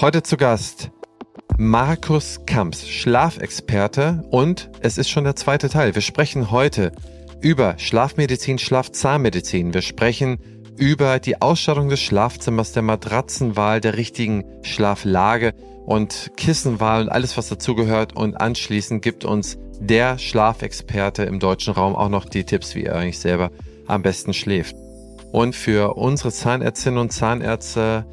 Heute zu Gast Markus Kamps, Schlafexperte und es ist schon der zweite Teil. Wir sprechen heute über Schlafmedizin, Schlafzahnmedizin. Wir sprechen über die Ausstattung des Schlafzimmers, der Matratzenwahl, der richtigen Schlaflage und Kissenwahl und alles, was dazugehört. Und anschließend gibt uns der Schlafexperte im deutschen Raum auch noch die Tipps, wie er eigentlich selber am besten schläft. Und für unsere Zahnärztinnen und Zahnärzte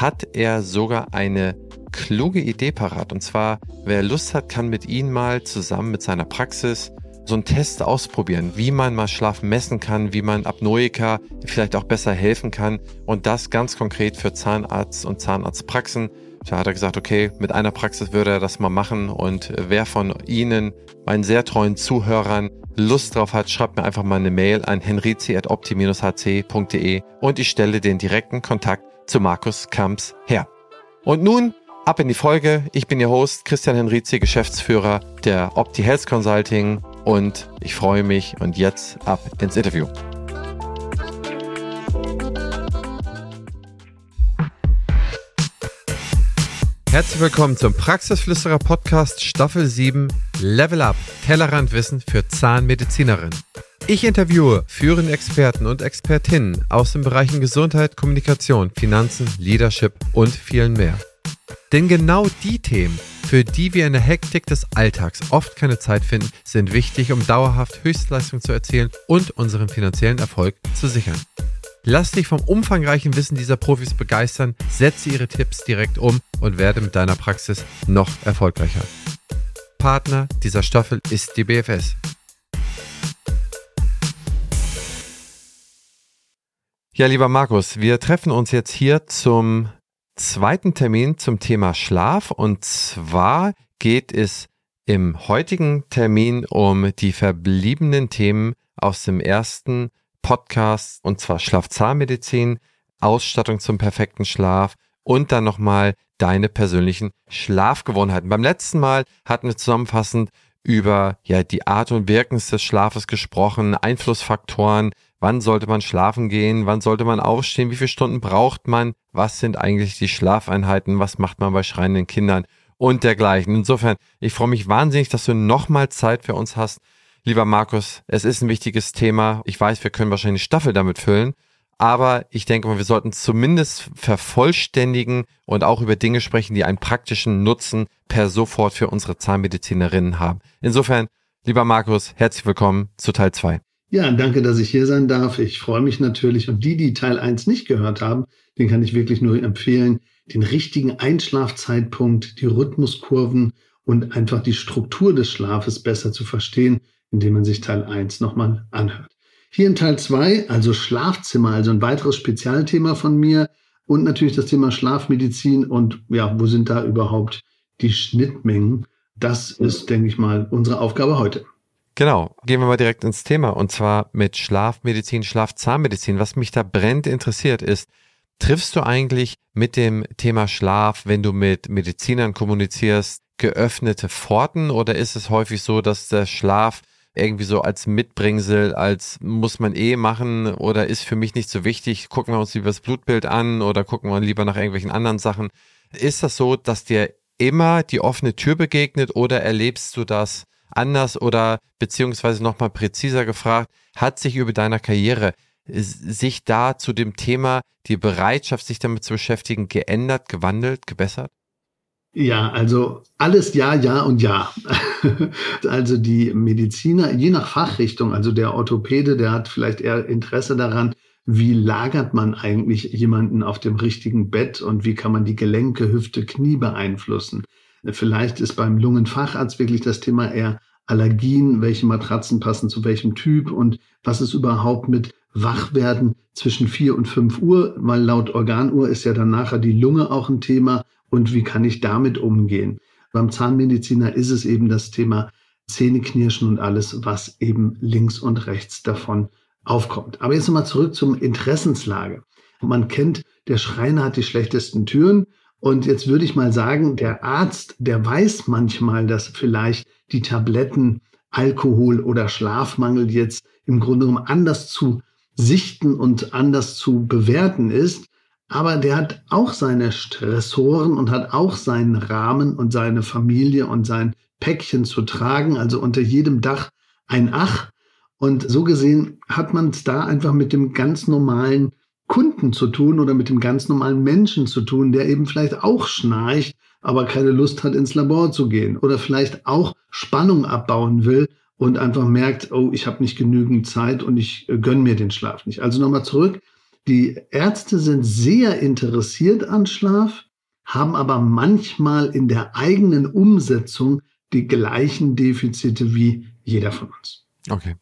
hat er sogar eine kluge Idee parat. Und zwar, wer Lust hat, kann mit Ihnen mal zusammen mit seiner Praxis so einen Test ausprobieren, wie man mal Schlaf messen kann, wie man Apnoika vielleicht auch besser helfen kann. Und das ganz konkret für Zahnarzt und Zahnarztpraxen. Da hat er gesagt, okay, mit einer Praxis würde er das mal machen. Und wer von Ihnen, meinen sehr treuen Zuhörern, Lust drauf hat, schreibt mir einfach mal eine Mail an henrizi.opti-hc.de und ich stelle den direkten Kontakt zu Markus Kamps her. Und nun ab in die Folge. Ich bin Ihr Host Christian Henrizi, Geschäftsführer der Opti Health Consulting und ich freue mich und jetzt ab ins Interview. Herzlich willkommen zum Praxisflüsterer Podcast Staffel 7 Level Up Tellerrandwissen für Zahnmedizinerinnen. Ich interviewe führende Experten und Expertinnen aus den Bereichen Gesundheit, Kommunikation, Finanzen, Leadership und vielen mehr. Denn genau die Themen, für die wir in der Hektik des Alltags oft keine Zeit finden, sind wichtig, um dauerhaft Höchstleistung zu erzielen und unseren finanziellen Erfolg zu sichern. Lass dich vom umfangreichen Wissen dieser Profis begeistern, setze ihre Tipps direkt um und werde mit deiner Praxis noch erfolgreicher. Partner dieser Staffel ist die BFS. Ja, lieber Markus, wir treffen uns jetzt hier zum zweiten Termin zum Thema Schlaf und zwar geht es im heutigen Termin um die verbliebenen Themen aus dem ersten Podcast und zwar Schlafzahnmedizin, Ausstattung zum perfekten Schlaf und dann nochmal deine persönlichen Schlafgewohnheiten. Beim letzten Mal hatten wir zusammenfassend über ja die Art und Wirkens des Schlafes gesprochen, Einflussfaktoren, wann sollte man schlafen gehen, wann sollte man aufstehen, wie viele Stunden braucht man, was sind eigentlich die Schlafeinheiten, was macht man bei schreienden Kindern und dergleichen. Insofern, ich freue mich wahnsinnig, dass du nochmal Zeit für uns hast, Lieber Markus, es ist ein wichtiges Thema. Ich weiß, wir können wahrscheinlich Staffel damit füllen. Aber ich denke mal, wir sollten zumindest vervollständigen und auch über Dinge sprechen, die einen praktischen Nutzen per sofort für unsere Zahnmedizinerinnen haben. Insofern, lieber Markus, herzlich willkommen zu Teil 2. Ja, danke, dass ich hier sein darf. Ich freue mich natürlich. Und die, die Teil 1 nicht gehört haben, den kann ich wirklich nur empfehlen, den richtigen Einschlafzeitpunkt, die Rhythmuskurven und einfach die Struktur des Schlafes besser zu verstehen, indem man sich Teil 1 nochmal anhört. Hier in Teil 2, also Schlafzimmer, also ein weiteres Spezialthema von mir und natürlich das Thema Schlafmedizin und ja, wo sind da überhaupt die Schnittmengen? Das ist, denke ich mal, unsere Aufgabe heute. Genau, gehen wir mal direkt ins Thema und zwar mit Schlafmedizin, Schlafzahnmedizin. Was mich da brennt interessiert ist, triffst du eigentlich mit dem Thema Schlaf, wenn du mit Medizinern kommunizierst, geöffnete Pforten oder ist es häufig so, dass der Schlaf irgendwie so als Mitbringsel, als muss man eh machen oder ist für mich nicht so wichtig, gucken wir uns lieber das Blutbild an oder gucken wir lieber nach irgendwelchen anderen Sachen. Ist das so, dass dir immer die offene Tür begegnet oder erlebst du das anders oder beziehungsweise nochmal präziser gefragt, hat sich über deiner Karriere sich da zu dem Thema die Bereitschaft, sich damit zu beschäftigen, geändert, gewandelt, gebessert? Ja, also alles ja, ja und ja. also die Mediziner, je nach Fachrichtung, also der Orthopäde, der hat vielleicht eher Interesse daran, wie lagert man eigentlich jemanden auf dem richtigen Bett und wie kann man die Gelenke, Hüfte, Knie beeinflussen. Vielleicht ist beim Lungenfacharzt wirklich das Thema eher Allergien, welche Matratzen passen zu welchem Typ und was ist überhaupt mit Wachwerden zwischen vier und fünf Uhr, weil laut Organuhr ist ja dann nachher die Lunge auch ein Thema und wie kann ich damit umgehen. Beim Zahnmediziner ist es eben das Thema Zähneknirschen und alles, was eben links und rechts davon aufkommt. Aber jetzt nochmal zurück zum Interessenslage. Man kennt, der Schreiner hat die schlechtesten Türen. Und jetzt würde ich mal sagen, der Arzt, der weiß manchmal, dass vielleicht die Tabletten Alkohol oder Schlafmangel jetzt im Grunde genommen anders zu sichten und anders zu bewerten ist. aber der hat auch seine Stressoren und hat auch seinen Rahmen und seine Familie und sein Päckchen zu tragen, also unter jedem Dach ein Ach. Und so gesehen hat man es da einfach mit dem ganz normalen Kunden zu tun oder mit dem ganz normalen Menschen zu tun, der eben vielleicht auch schnarcht, aber keine Lust hat, ins Labor zu gehen oder vielleicht auch Spannung abbauen will und einfach merkt, oh, ich habe nicht genügend Zeit und ich äh, gönne mir den Schlaf nicht. Also nochmal zurück, die Ärzte sind sehr interessiert an Schlaf, haben aber manchmal in der eigenen Umsetzung die gleichen Defizite wie jeder von uns. Okay.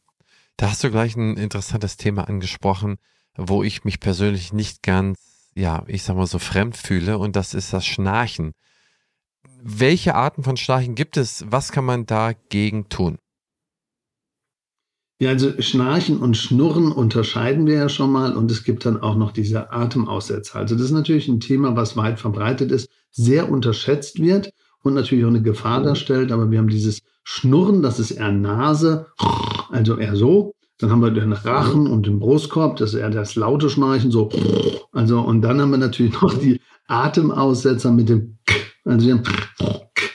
Da hast du gleich ein interessantes Thema angesprochen, wo ich mich persönlich nicht ganz, ja, ich sag mal so fremd fühle und das ist das Schnarchen. Welche Arten von Schnarchen gibt es? Was kann man dagegen tun? Ja, also Schnarchen und Schnurren unterscheiden wir ja schon mal und es gibt dann auch noch diese Atemaussetzer. Also das ist natürlich ein Thema, was weit verbreitet ist, sehr unterschätzt wird und natürlich auch eine Gefahr darstellt. Aber wir haben dieses Schnurren, das ist eher Nase, also eher so. Dann haben wir den Rachen und den Brustkorb, das ist eher das laute Schnarchen, so. Also, und dann haben wir natürlich noch die Atemaussetzer mit dem, also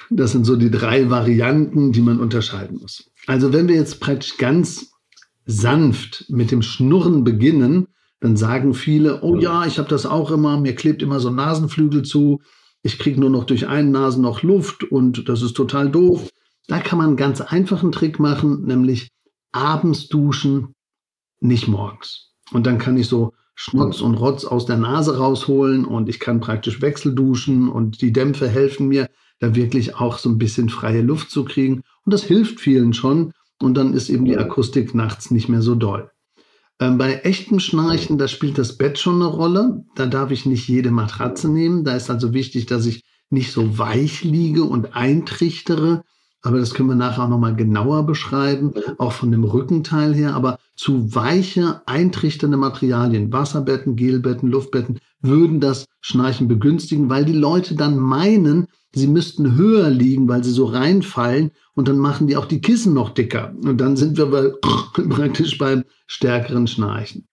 das sind so die drei Varianten, die man unterscheiden muss. Also, wenn wir jetzt praktisch ganz sanft mit dem Schnurren beginnen, dann sagen viele, oh ja, ich habe das auch immer, mir klebt immer so ein Nasenflügel zu, ich kriege nur noch durch einen Nasen noch Luft und das ist total doof. Da kann man einen ganz einfachen Trick machen, nämlich abends duschen, nicht morgens. Und dann kann ich so Schmutz und Rotz aus der Nase rausholen und ich kann praktisch wechselduschen und die Dämpfe helfen mir, da wirklich auch so ein bisschen freie Luft zu kriegen. Und das hilft vielen schon. Und dann ist eben die Akustik nachts nicht mehr so doll. Ähm, bei echtem Schnarchen, da spielt das Bett schon eine Rolle. Da darf ich nicht jede Matratze nehmen. Da ist also wichtig, dass ich nicht so weich liege und eintrichtere, aber das können wir nachher auch nochmal genauer beschreiben, auch von dem Rückenteil her. Aber zu weiche, eintrichternde Materialien, Wasserbetten, Gelbetten, Luftbetten, würden das Schnarchen begünstigen, weil die Leute dann meinen, sie müssten höher liegen, weil sie so reinfallen und dann machen die auch die Kissen noch dicker. Und dann sind wir bei, praktisch beim stärkeren Schnarchen.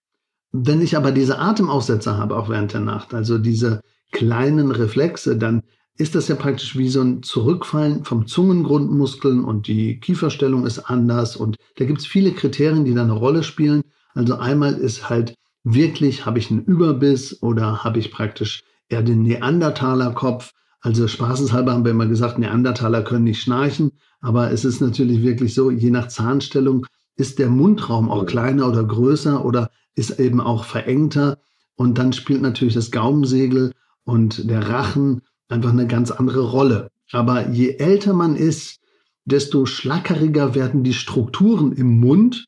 Wenn ich aber diese Atemaussetzer habe, auch während der Nacht, also diese kleinen Reflexe, dann ist das ja praktisch wie so ein Zurückfallen vom Zungengrundmuskeln und die Kieferstellung ist anders und da gibt es viele Kriterien, die da eine Rolle spielen. Also einmal ist halt wirklich, habe ich einen Überbiss oder habe ich praktisch eher den Neandertaler-Kopf. Also spaßeshalber haben wir immer gesagt, Neandertaler können nicht schnarchen, aber es ist natürlich wirklich so, je nach Zahnstellung ist der Mundraum auch kleiner oder größer oder ist eben auch verengter und dann spielt natürlich das Gaumensegel und der Rachen einfach eine ganz andere Rolle. Aber je älter man ist, desto schlackeriger werden die Strukturen im Mund.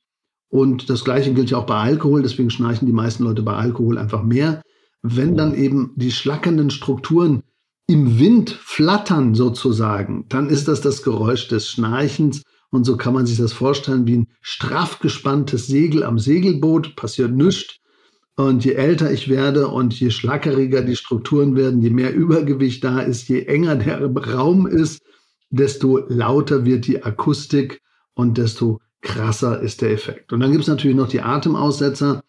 Und das Gleiche gilt ja auch bei Alkohol. Deswegen schnarchen die meisten Leute bei Alkohol einfach mehr. Wenn dann eben die schlackernden Strukturen im Wind flattern sozusagen, dann ist das das Geräusch des Schnarchens. Und so kann man sich das vorstellen wie ein straff gespanntes Segel am Segelboot. Passiert nichts. Und je älter ich werde und je schlackeriger die Strukturen werden, je mehr Übergewicht da ist, je enger der Raum ist, desto lauter wird die Akustik und desto krasser ist der Effekt. Und dann gibt es natürlich noch die Atemaussetzer.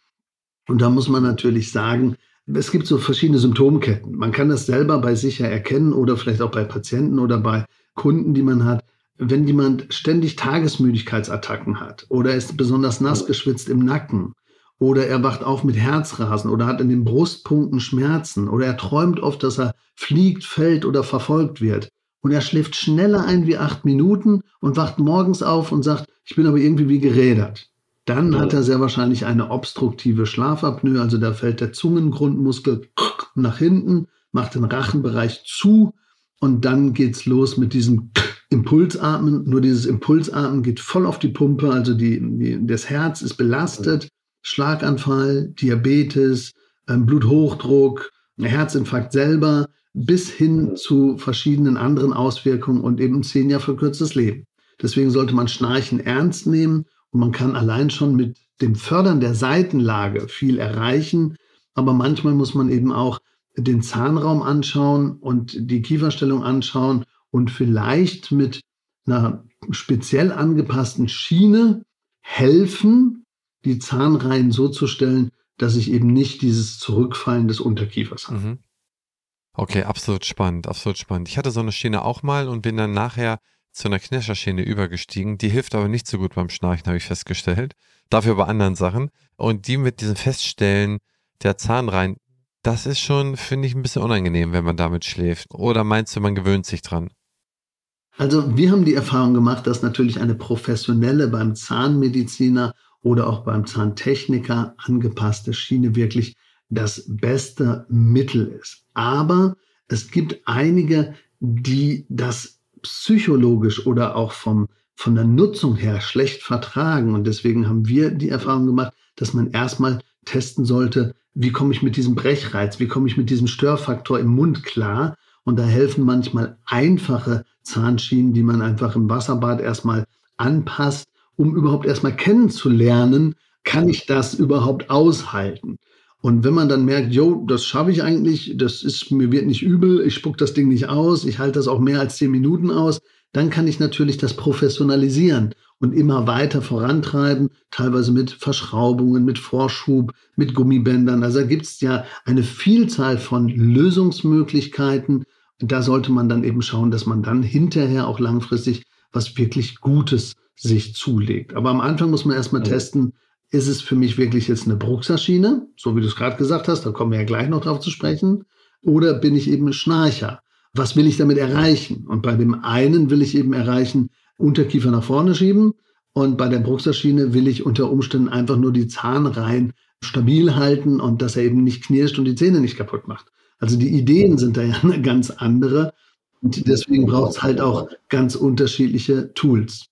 Und da muss man natürlich sagen, es gibt so verschiedene Symptomketten. Man kann das selber bei sich ja erkennen oder vielleicht auch bei Patienten oder bei Kunden, die man hat. Wenn jemand ständig Tagesmüdigkeitsattacken hat oder ist besonders nass geschwitzt im Nacken oder er wacht auf mit Herzrasen oder hat in den Brustpunkten Schmerzen oder er träumt oft, dass er fliegt, fällt oder verfolgt wird. Und er schläft schneller ein wie acht Minuten und wacht morgens auf und sagt, ich bin aber irgendwie wie gerädert. Dann hat er sehr wahrscheinlich eine obstruktive Schlafapnoe, also da fällt der Zungengrundmuskel nach hinten, macht den Rachenbereich zu und dann geht's los mit diesem Impulsatmen. Nur dieses Impulsatmen geht voll auf die Pumpe, also die, die das Herz ist belastet Schlaganfall, Diabetes, ähm, Bluthochdruck, Herzinfarkt selber bis hin zu verschiedenen anderen Auswirkungen und eben zehn Jahre verkürztes Leben. Deswegen sollte man Schnarchen ernst nehmen und man kann allein schon mit dem Fördern der Seitenlage viel erreichen. Aber manchmal muss man eben auch den Zahnraum anschauen und die Kieferstellung anschauen und vielleicht mit einer speziell angepassten Schiene helfen, die Zahnreihen so zu stellen, dass ich eben nicht dieses Zurückfallen des Unterkiefers habe. Mhm. Okay, absolut spannend, absolut spannend. Ich hatte so eine Schiene auch mal und bin dann nachher zu einer Knirscherschiene übergestiegen. Die hilft aber nicht so gut beim Schnarchen, habe ich festgestellt. Dafür bei anderen Sachen. Und die mit diesem Feststellen der Zahnreihen, das ist schon, finde ich, ein bisschen unangenehm, wenn man damit schläft. Oder meinst du, man gewöhnt sich dran? Also wir haben die Erfahrung gemacht, dass natürlich eine professionelle beim Zahnmediziner oder auch beim Zahntechniker angepasste Schiene wirklich das beste Mittel ist. Aber es gibt einige, die das psychologisch oder auch vom, von der Nutzung her schlecht vertragen. Und deswegen haben wir die Erfahrung gemacht, dass man erstmal testen sollte, wie komme ich mit diesem Brechreiz, wie komme ich mit diesem Störfaktor im Mund klar. Und da helfen manchmal einfache Zahnschienen, die man einfach im Wasserbad erstmal anpasst, um überhaupt erstmal kennenzulernen, kann ich das überhaupt aushalten? Und wenn man dann merkt, jo, das schaffe ich eigentlich, das ist, mir wird nicht übel, ich spuck das Ding nicht aus, ich halte das auch mehr als zehn Minuten aus, dann kann ich natürlich das professionalisieren und immer weiter vorantreiben, teilweise mit Verschraubungen, mit Vorschub, mit Gummibändern. Also da gibt es ja eine Vielzahl von Lösungsmöglichkeiten. Da sollte man dann eben schauen, dass man dann hinterher auch langfristig was wirklich Gutes sich zulegt. Aber am Anfang muss man erstmal ja. testen, ist es für mich wirklich jetzt eine Bruchserschiene, so wie du es gerade gesagt hast, da kommen wir ja gleich noch drauf zu sprechen, oder bin ich eben Schnarcher? Was will ich damit erreichen? Und bei dem einen will ich eben erreichen, Unterkiefer nach vorne schieben und bei der Bruchserschiene will ich unter Umständen einfach nur die Zahnreihen stabil halten und dass er eben nicht knirscht und die Zähne nicht kaputt macht. Also die Ideen sind da ja eine ganz andere und deswegen braucht es halt auch ganz unterschiedliche Tools.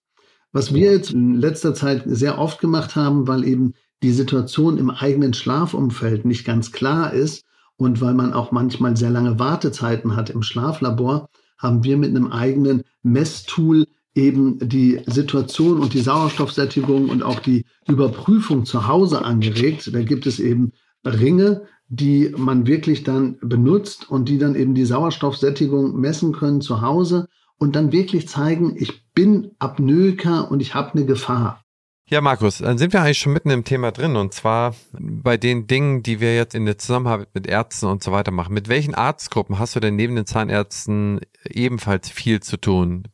Was wir jetzt in letzter Zeit sehr oft gemacht haben, weil eben die Situation im eigenen Schlafumfeld nicht ganz klar ist und weil man auch manchmal sehr lange Wartezeiten hat im Schlaflabor, haben wir mit einem eigenen Messtool eben die Situation und die Sauerstoffsättigung und auch die Überprüfung zu Hause angeregt. Da gibt es eben Ringe, die man wirklich dann benutzt und die dann eben die Sauerstoffsättigung messen können zu Hause und dann wirklich zeigen, ich bin Apnoeker und ich habe eine Gefahr. Ja, Markus, dann sind wir eigentlich schon mitten im Thema drin und zwar bei den Dingen, die wir jetzt in der Zusammenarbeit mit Ärzten und so weiter machen. Mit welchen Arztgruppen hast du denn neben den Zahnärzten ebenfalls viel zu tun?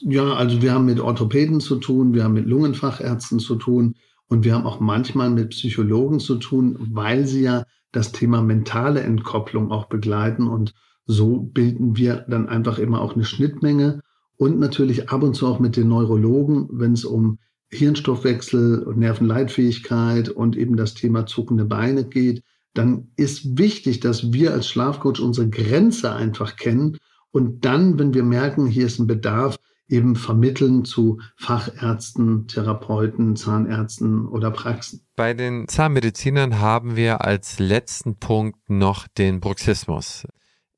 Ja, also wir haben mit Orthopäden zu tun, wir haben mit Lungenfachärzten zu tun und wir haben auch manchmal mit Psychologen zu tun, weil sie ja das Thema mentale Entkopplung auch begleiten und so bilden wir dann einfach immer auch eine Schnittmenge und natürlich ab und zu auch mit den Neurologen, wenn es um Hirnstoffwechsel und Nervenleitfähigkeit und eben das Thema zuckende Beine geht, dann ist wichtig, dass wir als Schlafcoach unsere Grenze einfach kennen und dann, wenn wir merken, hier ist ein Bedarf, eben vermitteln zu Fachärzten, Therapeuten, Zahnärzten oder Praxen. Bei den Zahnmedizinern haben wir als letzten Punkt noch den Bruxismus.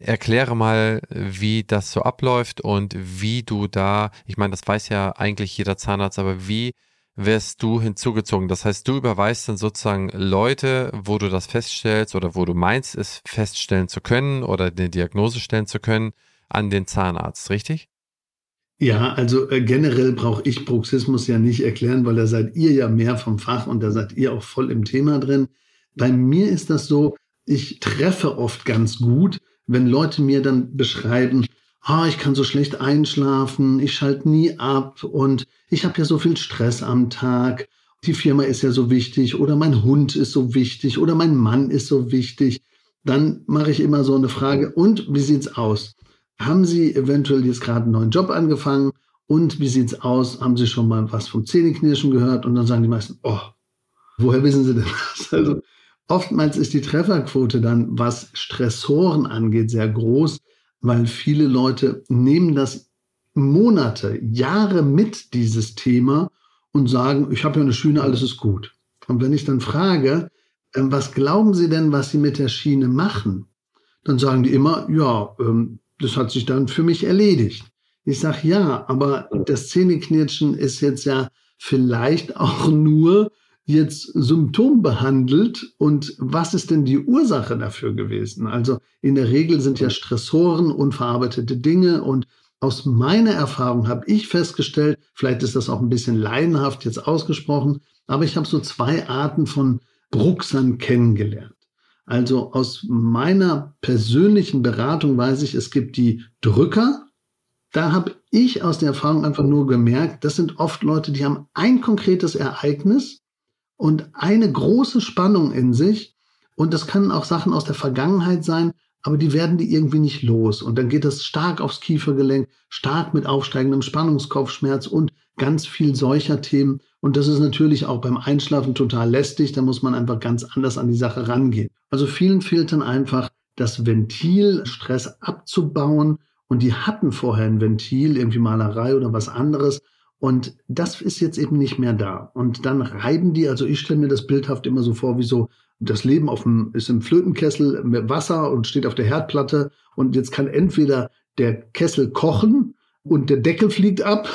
Erkläre mal, wie das so abläuft und wie du da, ich meine, das weiß ja eigentlich jeder Zahnarzt, aber wie wirst du hinzugezogen? Das heißt, du überweist dann sozusagen Leute, wo du das feststellst oder wo du meinst, es feststellen zu können oder eine Diagnose stellen zu können, an den Zahnarzt, richtig? Ja, also äh, generell brauche ich Bruxismus ja nicht erklären, weil da seid ihr ja mehr vom Fach und da seid ihr auch voll im Thema drin. Bei mir ist das so, ich treffe oft ganz gut, wenn Leute mir dann beschreiben, ah, ich kann so schlecht einschlafen, ich schalte nie ab und ich habe ja so viel Stress am Tag, die Firma ist ja so wichtig oder mein Hund ist so wichtig oder mein Mann ist so wichtig, dann mache ich immer so eine Frage, und wie sieht's aus? Haben Sie eventuell jetzt gerade einen neuen Job angefangen und wie sieht's aus? Haben Sie schon mal was vom Zähneknirschen gehört? Und dann sagen die meisten, oh, woher wissen Sie denn das? Also Oftmals ist die Trefferquote dann, was Stressoren angeht, sehr groß, weil viele Leute nehmen das Monate, Jahre mit, dieses Thema, und sagen, ich habe ja eine Schiene, alles ist gut. Und wenn ich dann frage, ähm, was glauben Sie denn, was Sie mit der Schiene machen? Dann sagen die immer, ja, ähm, das hat sich dann für mich erledigt. Ich sage, ja, aber das Zähneknirschen ist jetzt ja vielleicht auch nur jetzt Symptom behandelt und was ist denn die Ursache dafür gewesen? Also in der Regel sind ja Stressoren unverarbeitete Dinge und aus meiner Erfahrung habe ich festgestellt, vielleicht ist das auch ein bisschen laienhaft jetzt ausgesprochen, aber ich habe so zwei Arten von Bruxern kennengelernt. Also aus meiner persönlichen Beratung weiß ich, es gibt die Drücker. Da habe ich aus der Erfahrung einfach nur gemerkt, das sind oft Leute, die haben ein konkretes Ereignis und eine große Spannung in sich. Und das können auch Sachen aus der Vergangenheit sein, aber die werden die irgendwie nicht los. Und dann geht das stark aufs Kiefergelenk, stark mit aufsteigendem Spannungskopfschmerz und ganz viel solcher Themen. Und das ist natürlich auch beim Einschlafen total lästig. Da muss man einfach ganz anders an die Sache rangehen. Also vielen fehlt dann einfach das Ventil, Stress abzubauen. Und die hatten vorher ein Ventil, irgendwie Malerei oder was anderes. Und das ist jetzt eben nicht mehr da. Und dann reiben die, also ich stelle mir das bildhaft immer so vor, wie so das Leben auf dem, ist im Flötenkessel mit Wasser und steht auf der Herdplatte. Und jetzt kann entweder der Kessel kochen und der Deckel fliegt ab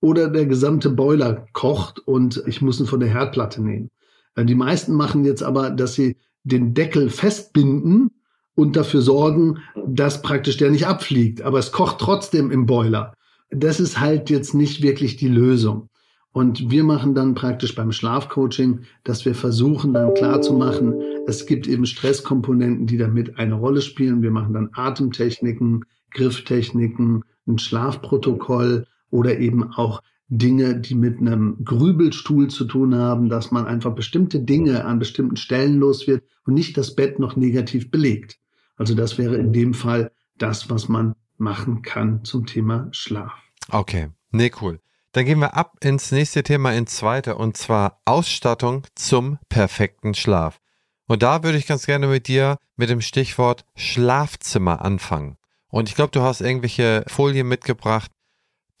oder der gesamte Boiler kocht und ich muss ihn von der Herdplatte nehmen. Äh, die meisten machen jetzt aber, dass sie den Deckel festbinden und dafür sorgen, dass praktisch der nicht abfliegt. Aber es kocht trotzdem im Boiler. Das ist halt jetzt nicht wirklich die Lösung. Und wir machen dann praktisch beim Schlafcoaching, dass wir versuchen dann klarzumachen, es gibt eben Stresskomponenten, die damit eine Rolle spielen. Wir machen dann Atemtechniken, Grifftechniken, ein Schlafprotokoll, oder eben auch Dinge, die mit einem Grübelstuhl zu tun haben, dass man einfach bestimmte Dinge an bestimmten Stellen los wird und nicht das Bett noch negativ belegt. Also das wäre in dem Fall das, was man machen kann zum Thema Schlaf. Okay, nee, cool. Dann gehen wir ab ins nächste Thema, ins zweite, und zwar Ausstattung zum perfekten Schlaf. Und da würde ich ganz gerne mit dir mit dem Stichwort Schlafzimmer anfangen. Und ich glaube, du hast irgendwelche Folien mitgebracht,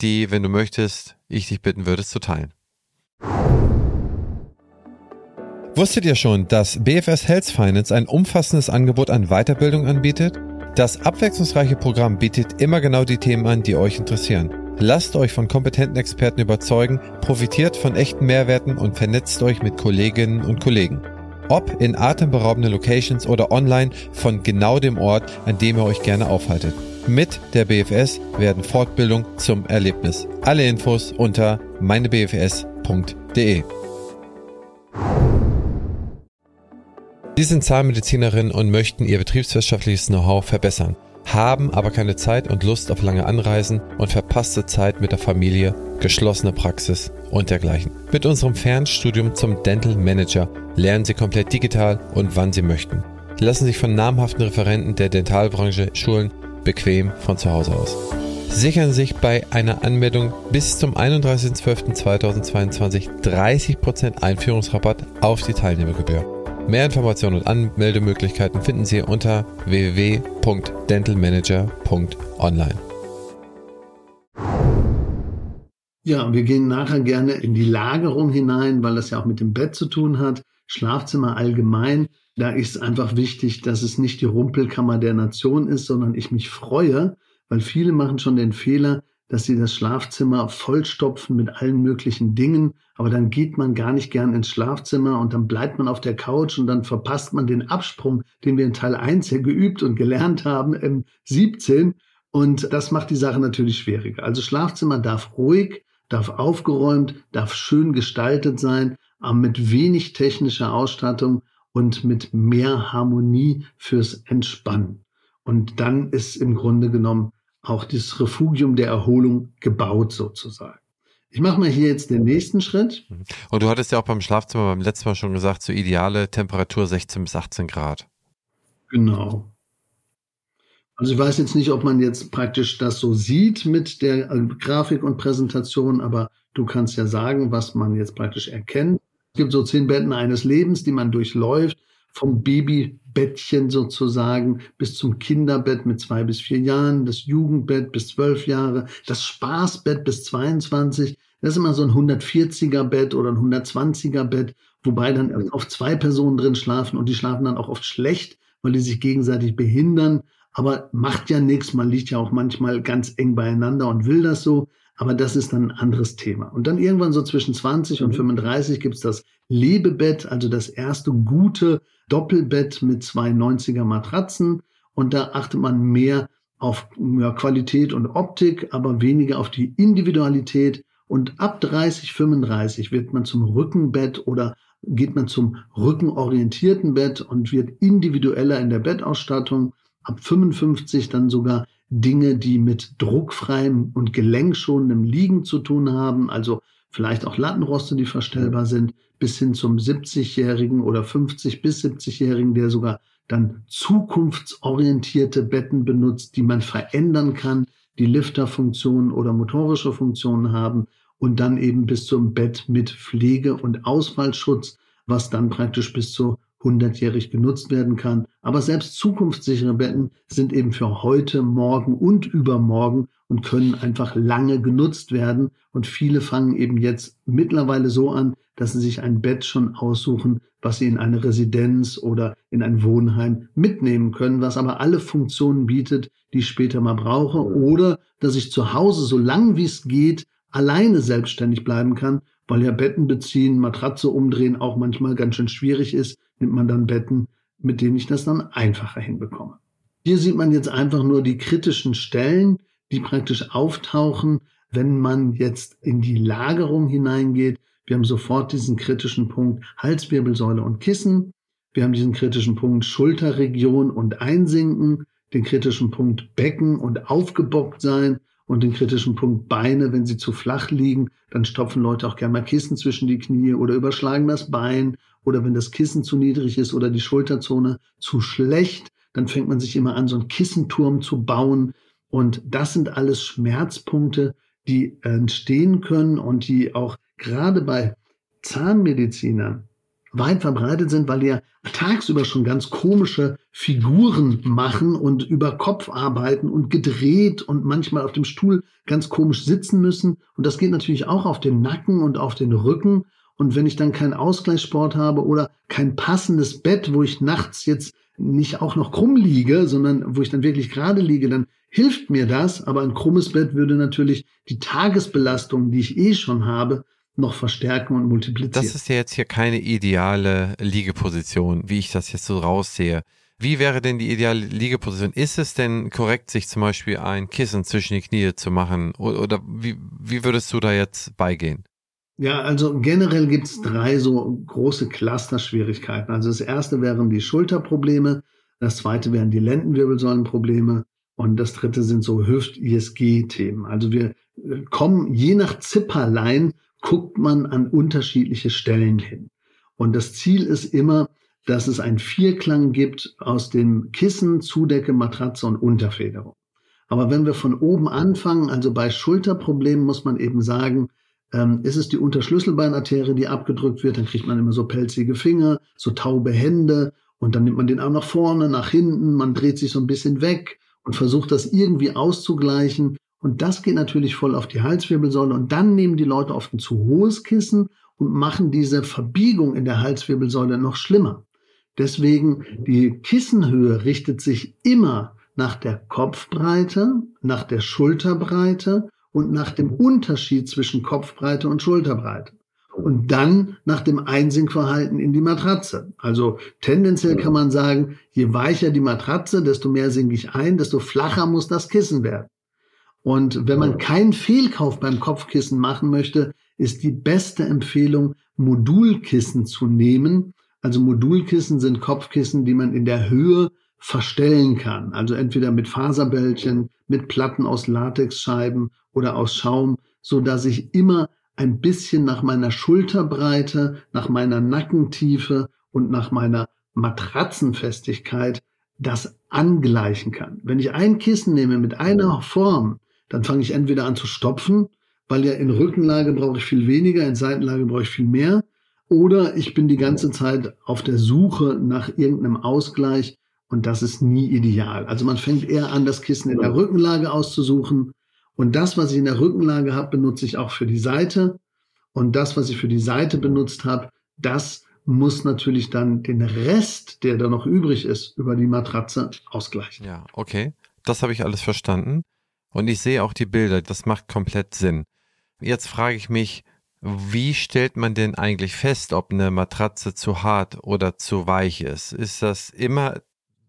die, wenn du möchtest, ich dich bitten würde, zu teilen. Wusstet ihr schon, dass BFS Health Finance ein umfassendes Angebot an Weiterbildung anbietet? Das abwechslungsreiche Programm bietet immer genau die Themen an, die euch interessieren. Lasst euch von kompetenten Experten überzeugen, profitiert von echten Mehrwerten und vernetzt euch mit Kolleginnen und Kollegen. Ob in atemberaubenden Locations oder online von genau dem Ort, an dem ihr euch gerne aufhaltet. Mit der BFS werden Fortbildung zum Erlebnis. Alle Infos unter meinebfs.de. Sie sind Zahnmedizinerin und möchten ihr betriebswirtschaftliches Know-how verbessern, haben aber keine Zeit und Lust auf lange Anreisen und verpasste Zeit mit der Familie, geschlossene Praxis und dergleichen. Mit unserem Fernstudium zum Dental Manager lernen Sie komplett digital und wann Sie möchten. Lassen sich von namhaften Referenten der Dentalbranche schulen bequem von zu Hause aus. Sichern sich bei einer Anmeldung bis zum 31.12.2022 30% Einführungsrabatt auf die Teilnehmergebühr. Mehr Informationen und Anmeldemöglichkeiten finden Sie unter www.dentalmanager.online. Ja, wir gehen nachher gerne in die Lagerung hinein, weil das ja auch mit dem Bett zu tun hat. Schlafzimmer allgemein. Da ist einfach wichtig, dass es nicht die Rumpelkammer der Nation ist, sondern ich mich freue, weil viele machen schon den Fehler, dass sie das Schlafzimmer vollstopfen mit allen möglichen Dingen, aber dann geht man gar nicht gern ins Schlafzimmer und dann bleibt man auf der Couch und dann verpasst man den Absprung, den wir in Teil 1 ja geübt und gelernt haben im 17 und das macht die Sache natürlich schwieriger. Also Schlafzimmer darf ruhig, darf aufgeräumt, darf schön gestaltet sein, aber mit wenig technischer Ausstattung und mit mehr Harmonie fürs Entspannen. Und dann ist im Grunde genommen auch das Refugium der Erholung gebaut sozusagen. Ich mache mal hier jetzt den nächsten Schritt. Mhm. Und du hattest ja auch beim Schlafzimmer beim letzten Mal schon gesagt, so ideale Temperatur 16 bis 18 Grad. Genau. Also ich weiß jetzt nicht, ob man jetzt praktisch das so sieht mit der äh, Grafik und Präsentation, aber du kannst ja sagen, was man jetzt praktisch erkennt. Es gibt so zehn Betten eines Lebens, die man durchläuft, vom Babybettchen sozusagen bis zum Kinderbett mit zwei bis vier Jahren, das Jugendbett bis zwölf Jahre, das Spaßbett bis 22. Das ist immer so ein 140er Bett oder ein 120er Bett, wobei dann auf zwei Personen drin schlafen und die schlafen dann auch oft schlecht, weil die sich gegenseitig behindern. Aber macht ja nichts, man liegt ja auch manchmal ganz eng beieinander und will das so. Aber das ist dann ein anderes Thema. Und dann irgendwann so zwischen 20 und 35 mhm. gibt's das Lebebett, also das erste gute Doppelbett mit zwei 90er Matratzen. Und da achtet man mehr auf ja, Qualität und Optik, aber weniger auf die Individualität. Und ab 30, 35 wird man zum Rückenbett oder geht man zum rückenorientierten Bett und wird individueller in der Bettausstattung. Ab 55 dann sogar Dinge, die mit druckfreiem und gelenkschonendem Liegen zu tun haben, also vielleicht auch Lattenroste, die verstellbar sind, bis hin zum 70-Jährigen oder 50 bis 70-Jährigen, der sogar dann zukunftsorientierte Betten benutzt, die man verändern kann, die Lifterfunktionen oder motorische Funktionen haben und dann eben bis zum Bett mit Pflege und Ausfallschutz, was dann praktisch bis zu 100-jährig genutzt werden kann. Aber selbst zukunftssichere Betten sind eben für heute, morgen und übermorgen und können einfach lange genutzt werden. Und viele fangen eben jetzt mittlerweile so an, dass sie sich ein Bett schon aussuchen, was sie in eine Residenz oder in ein Wohnheim mitnehmen können, was aber alle Funktionen bietet, die ich später mal brauche. Oder dass ich zu Hause, so lang wie es geht, alleine selbstständig bleiben kann, weil ja Betten beziehen, Matratze umdrehen auch manchmal ganz schön schwierig ist, nimmt man dann Betten, mit denen ich das dann einfacher hinbekomme. Hier sieht man jetzt einfach nur die kritischen Stellen, die praktisch auftauchen, wenn man jetzt in die Lagerung hineingeht. Wir haben sofort diesen kritischen Punkt Halswirbelsäule und Kissen. Wir haben diesen kritischen Punkt Schulterregion und Einsinken, den kritischen Punkt Becken und aufgebockt sein und den kritischen Punkt Beine, wenn sie zu flach liegen, dann stopfen Leute auch gerne mal Kissen zwischen die Knie oder überschlagen das Bein oder wenn das Kissen zu niedrig ist oder die Schulterzone zu schlecht, dann fängt man sich immer an, so einen Kissenturm zu bauen. Und das sind alles Schmerzpunkte, die entstehen können und die auch gerade bei Zahnmedizinern weit verbreitet sind, weil die ja tagsüber schon ganz komische Figuren machen und über Kopf arbeiten und gedreht und manchmal auf dem Stuhl ganz komisch sitzen müssen. Und das geht natürlich auch auf den Nacken und auf den Rücken. Und wenn ich dann keinen Ausgleichssport habe oder kein passendes Bett, wo ich nachts jetzt nicht auch noch krumm liege, sondern wo ich dann wirklich gerade liege, dann hilft mir das. Aber ein krummes Bett würde natürlich die Tagesbelastung, die ich eh schon habe, noch verstärken und multiplizieren. Das ist ja jetzt hier keine ideale Liegeposition, wie ich das jetzt so raussehe. Wie wäre denn die ideale Liegeposition? Ist es denn korrekt, sich zum Beispiel ein Kissen zwischen die Knie zu machen? Oder wie, wie würdest du da jetzt beigehen? Ja, also generell gibt es drei so große Cluster-Schwierigkeiten. Also das erste wären die Schulterprobleme, das zweite wären die Lendenwirbelsäulenprobleme und das dritte sind so Hüft-ISG-Themen. Also wir kommen je nach Zipperlein guckt man an unterschiedliche Stellen hin. Und das Ziel ist immer, dass es einen Vierklang gibt aus dem Kissen, Zudecke, Matratze und Unterfederung. Aber wenn wir von oben anfangen, also bei Schulterproblemen muss man eben sagen, ähm, ist es die Unterschlüsselbeinarterie, die abgedrückt wird, dann kriegt man immer so pelzige Finger, so taube Hände und dann nimmt man den Arm nach vorne, nach hinten, man dreht sich so ein bisschen weg und versucht das irgendwie auszugleichen. Und das geht natürlich voll auf die Halswirbelsäule. Und dann nehmen die Leute oft ein zu hohes Kissen und machen diese Verbiegung in der Halswirbelsäule noch schlimmer. Deswegen die Kissenhöhe richtet sich immer nach der Kopfbreite, nach der Schulterbreite und nach dem Unterschied zwischen Kopfbreite und Schulterbreite. Und dann nach dem Einsinkverhalten in die Matratze. Also tendenziell kann man sagen, je weicher die Matratze, desto mehr sinke ich ein, desto flacher muss das Kissen werden. Und wenn man keinen Fehlkauf beim Kopfkissen machen möchte, ist die beste Empfehlung, Modulkissen zu nehmen. Also Modulkissen sind Kopfkissen, die man in der Höhe verstellen kann. Also entweder mit Faserbällchen, mit Platten aus Latexscheiben oder aus Schaum, so dass ich immer ein bisschen nach meiner Schulterbreite, nach meiner Nackentiefe und nach meiner Matratzenfestigkeit das angleichen kann. Wenn ich ein Kissen nehme mit einer Form, dann fange ich entweder an zu stopfen, weil ja in Rückenlage brauche ich viel weniger, in Seitenlage brauche ich viel mehr. Oder ich bin die ganze Zeit auf der Suche nach irgendeinem Ausgleich und das ist nie ideal. Also man fängt eher an, das Kissen in der Rückenlage auszusuchen. Und das, was ich in der Rückenlage habe, benutze ich auch für die Seite. Und das, was ich für die Seite benutzt habe, das muss natürlich dann den Rest, der da noch übrig ist, über die Matratze ausgleichen. Ja, okay. Das habe ich alles verstanden. Und ich sehe auch die Bilder, das macht komplett Sinn. Jetzt frage ich mich, wie stellt man denn eigentlich fest, ob eine Matratze zu hart oder zu weich ist? Ist das immer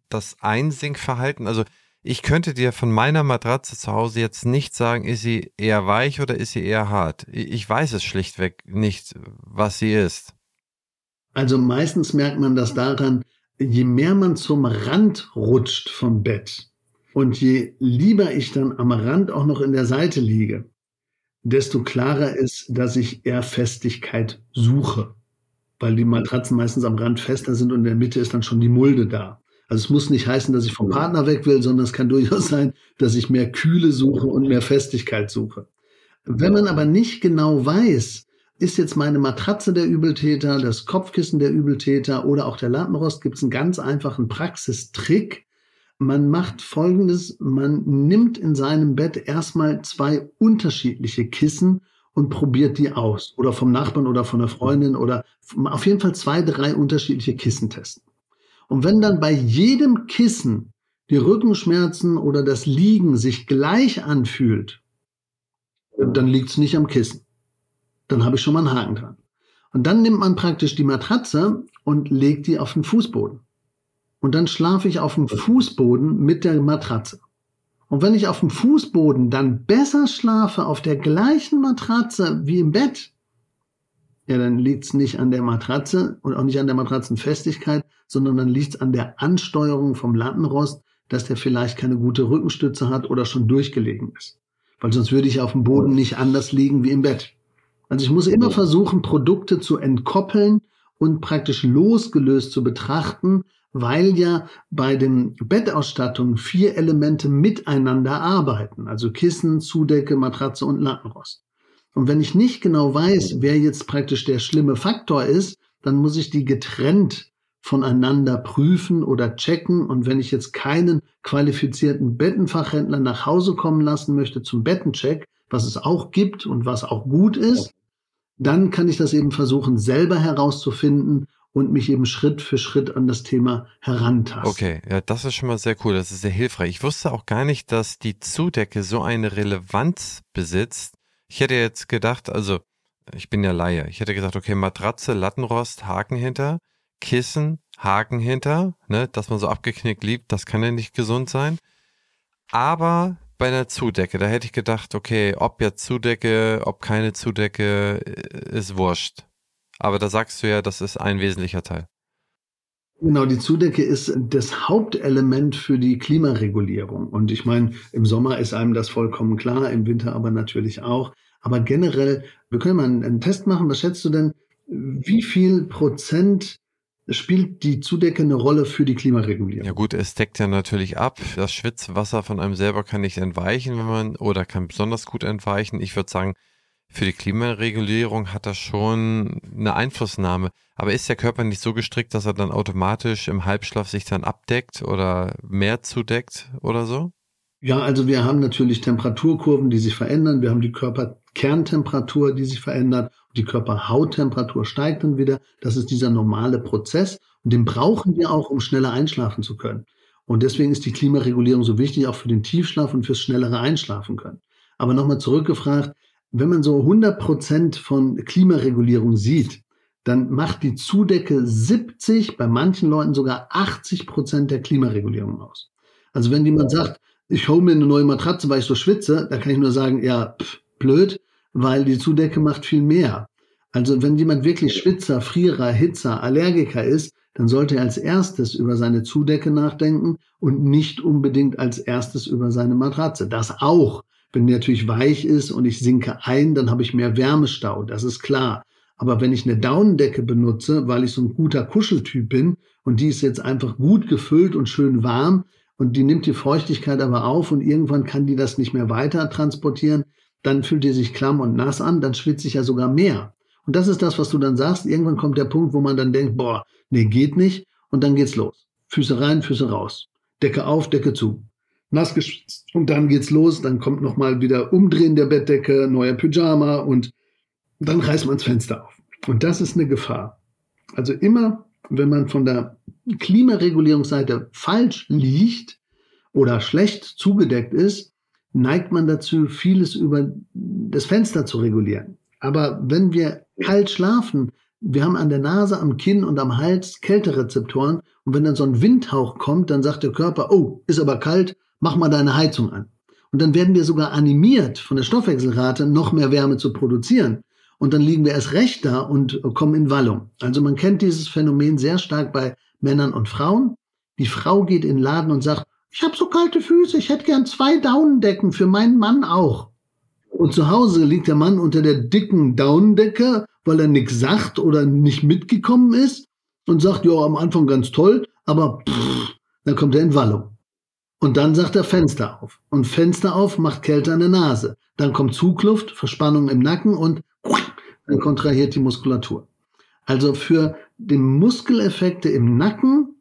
das Einsinkverhalten? Also ich könnte dir von meiner Matratze zu Hause jetzt nicht sagen, ist sie eher weich oder ist sie eher hart. Ich weiß es schlichtweg nicht, was sie ist. Also meistens merkt man das daran, je mehr man zum Rand rutscht vom Bett und je lieber ich dann am Rand auch noch in der Seite liege, desto klarer ist, dass ich eher Festigkeit suche, weil die Matratzen meistens am Rand fester sind und in der Mitte ist dann schon die Mulde da. Also es muss nicht heißen, dass ich vom Partner weg will, sondern es kann durchaus sein, dass ich mehr Kühle suche und mehr Festigkeit suche. Wenn man aber nicht genau weiß, ist jetzt meine Matratze der Übeltäter, das Kopfkissen der Übeltäter oder auch der Lattenrost, gibt es einen ganz einfachen Praxistrick. Man macht Folgendes, man nimmt in seinem Bett erstmal zwei unterschiedliche Kissen und probiert die aus. Oder vom Nachbarn oder von der Freundin oder auf jeden Fall zwei, drei unterschiedliche Kissen testen. Und wenn dann bei jedem Kissen die Rückenschmerzen oder das Liegen sich gleich anfühlt, dann liegt es nicht am Kissen. Dann habe ich schon mal einen Haken dran. Und dann nimmt man praktisch die Matratze und legt die auf den Fußboden. Und dann schlafe ich auf dem Fußboden mit der Matratze. Und wenn ich auf dem Fußboden dann besser schlafe auf der gleichen Matratze wie im Bett, ja, dann liegt es nicht an der Matratze und auch nicht an der Matratzenfestigkeit, sondern dann liegt es an der Ansteuerung vom Lattenrost, dass der vielleicht keine gute Rückenstütze hat oder schon durchgelegen ist. Weil sonst würde ich auf dem Boden nicht anders liegen wie im Bett. Also ich muss immer versuchen, Produkte zu entkoppeln und praktisch losgelöst zu betrachten, weil ja bei den Bettausstattungen vier Elemente miteinander arbeiten. Also Kissen, Zudecke, Matratze und Lattenrost. Und wenn ich nicht genau weiß, wer jetzt praktisch der schlimme Faktor ist, dann muss ich die getrennt voneinander prüfen oder checken. Und wenn ich jetzt keinen qualifizierten Bettenfachhändler nach Hause kommen lassen möchte zum Bettencheck, was es auch gibt und was auch gut ist, dann kann ich das eben versuchen, selber herauszufinden und mich eben Schritt für Schritt an das Thema herantasten. Okay, ja, das ist schon mal sehr cool. Das ist sehr hilfreich. Ich wusste auch gar nicht, dass die Zudecke so eine Relevanz besitzt, ich hätte jetzt gedacht, also ich bin ja Laie, ich hätte gesagt, okay, Matratze, Lattenrost, Haken hinter, Kissen, Haken hinter, ne, dass man so abgeknickt liebt, das kann ja nicht gesund sein. Aber bei einer Zudecke, da hätte ich gedacht, okay, ob jetzt Zudecke, ob keine Zudecke, äh, ist wurscht. Aber da sagst du ja, das ist ein wesentlicher Teil. Genau, die Zudecke ist das Hauptelement für die Klimaregulierung. Und ich meine, im Sommer ist einem das vollkommen klar, im Winter aber natürlich auch. Aber generell, wir können mal einen Test machen. Was schätzt du denn, wie viel Prozent spielt die Zudecke eine Rolle für die Klimaregulierung? Ja gut, es deckt ja natürlich ab. Das Schwitzwasser von einem selber kann nicht entweichen, wenn man, oder kann besonders gut entweichen. Ich würde sagen, für die Klimaregulierung hat das schon eine Einflussnahme. Aber ist der Körper nicht so gestrickt, dass er dann automatisch im Halbschlaf sich dann abdeckt oder mehr zudeckt oder so? Ja, also wir haben natürlich Temperaturkurven, die sich verändern. Wir haben die Körperkerntemperatur, die sich verändert. Die Körperhauttemperatur steigt dann wieder. Das ist dieser normale Prozess. Und den brauchen wir auch, um schneller einschlafen zu können. Und deswegen ist die Klimaregulierung so wichtig, auch für den Tiefschlaf und fürs schnellere Einschlafen können. Aber nochmal zurückgefragt, wenn man so 100 Prozent von Klimaregulierung sieht, dann macht die Zudecke 70, bei manchen Leuten sogar 80 Prozent der Klimaregulierung aus. Also wenn jemand sagt, ich hole mir eine neue Matratze, weil ich so schwitze, da kann ich nur sagen, ja, pff, blöd, weil die Zudecke macht viel mehr. Also wenn jemand wirklich Schwitzer, Frierer, Hitzer, Allergiker ist, dann sollte er als erstes über seine Zudecke nachdenken und nicht unbedingt als erstes über seine Matratze. Das auch. Wenn die natürlich weich ist und ich sinke ein, dann habe ich mehr Wärmestau, das ist klar. Aber wenn ich eine Daunendecke benutze, weil ich so ein guter Kuscheltyp bin und die ist jetzt einfach gut gefüllt und schön warm und die nimmt die Feuchtigkeit aber auf und irgendwann kann die das nicht mehr weiter transportieren, dann fühlt die sich klamm und nass an, dann schwitze ich ja sogar mehr. Und das ist das, was du dann sagst. Irgendwann kommt der Punkt, wo man dann denkt, boah, nee, geht nicht. Und dann geht's los. Füße rein, Füße raus. Decke auf, Decke zu nass geschwitzt. Und dann geht's los, dann kommt nochmal wieder Umdrehen der Bettdecke, neuer Pyjama und dann reißt man das Fenster auf. Und das ist eine Gefahr. Also immer, wenn man von der Klimaregulierungsseite falsch liegt oder schlecht zugedeckt ist, neigt man dazu, vieles über das Fenster zu regulieren. Aber wenn wir kalt schlafen, wir haben an der Nase, am Kinn und am Hals Kälterezeptoren und wenn dann so ein Windhauch kommt, dann sagt der Körper, oh, ist aber kalt, mach mal deine Heizung an. Und dann werden wir sogar animiert, von der Stoffwechselrate noch mehr Wärme zu produzieren. und dann liegen wir erst recht da und kommen in Wallung. Also man kennt dieses Phänomen sehr stark bei Männern und Frauen. Die Frau geht in den Laden und sagt, ich habe so kalte Füße, ich hätte gern zwei Daunendecken für meinen Mann auch. Und zu Hause liegt der Mann unter der dicken Daunendecke, weil er nichts sagt oder nicht mitgekommen ist und sagt, ja, am Anfang ganz toll, aber pff, dann kommt er in Wallung. Und dann sagt er Fenster auf. Und Fenster auf macht Kälte an der Nase. Dann kommt Zugluft, Verspannung im Nacken und dann kontrahiert die Muskulatur. Also für die Muskeleffekte im Nacken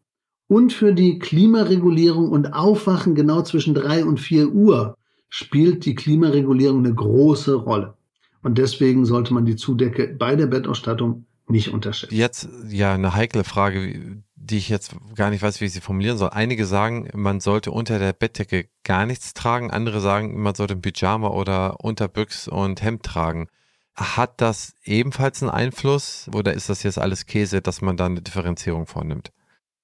und für die Klimaregulierung und Aufwachen genau zwischen drei und vier Uhr spielt die Klimaregulierung eine große Rolle. Und deswegen sollte man die Zudecke bei der Bettausstattung nicht unterschätzen. Jetzt ja eine heikle Frage, die ich jetzt gar nicht weiß, wie ich sie formulieren soll. Einige sagen, man sollte unter der Bettdecke gar nichts tragen, andere sagen, man sollte ein Pyjama oder Unterbüchs und Hemd tragen. Hat das ebenfalls einen Einfluss oder ist das jetzt alles Käse, dass man da eine Differenzierung vornimmt?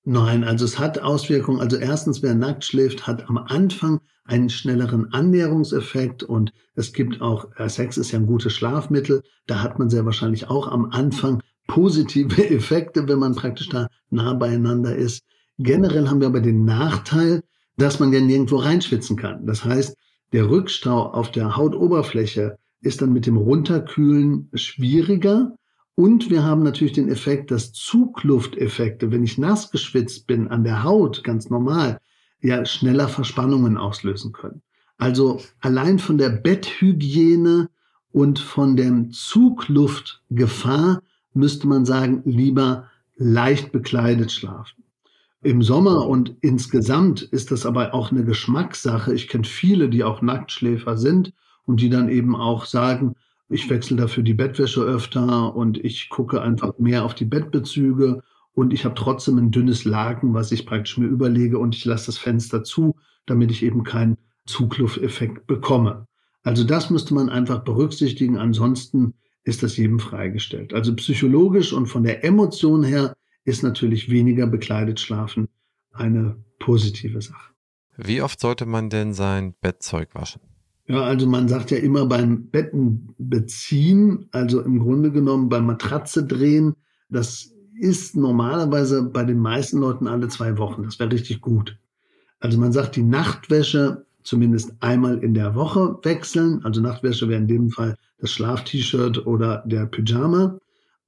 Nein, also es hat Auswirkungen. Also erstens, wer nackt schläft, hat am Anfang einen schnelleren Annäherungseffekt und es gibt auch, äh, Sex ist ja ein gutes Schlafmittel, da hat man sehr wahrscheinlich auch am Anfang positive Effekte, wenn man praktisch da nah beieinander ist. Generell haben wir aber den Nachteil, dass man ja nirgendwo reinschwitzen kann. Das heißt, der Rückstau auf der Hautoberfläche ist dann mit dem Runterkühlen schwieriger. Und wir haben natürlich den Effekt, dass Zuglufteffekte, wenn ich nass geschwitzt bin an der Haut, ganz normal, ja schneller Verspannungen auslösen können. Also allein von der Betthygiene und von der Zugluftgefahr müsste man sagen, lieber leicht bekleidet schlafen. Im Sommer und insgesamt ist das aber auch eine Geschmackssache. Ich kenne viele, die auch Nacktschläfer sind und die dann eben auch sagen, ich wechsle dafür die Bettwäsche öfter und ich gucke einfach mehr auf die Bettbezüge und ich habe trotzdem ein dünnes Laken, was ich praktisch mir überlege und ich lasse das Fenster zu, damit ich eben keinen Zuglufteffekt bekomme. Also das müsste man einfach berücksichtigen. Ansonsten ist das jedem freigestellt. Also psychologisch und von der Emotion her ist natürlich weniger bekleidet schlafen eine positive Sache. Wie oft sollte man denn sein Bettzeug waschen? Ja, also man sagt ja immer beim Betten beziehen, also im Grunde genommen beim Matratze drehen, das ist normalerweise bei den meisten Leuten alle zwei Wochen. Das wäre richtig gut. Also man sagt, die Nachtwäsche zumindest einmal in der Woche wechseln. Also Nachtwäsche wäre in dem Fall das Schlaf-T-Shirt oder der Pyjama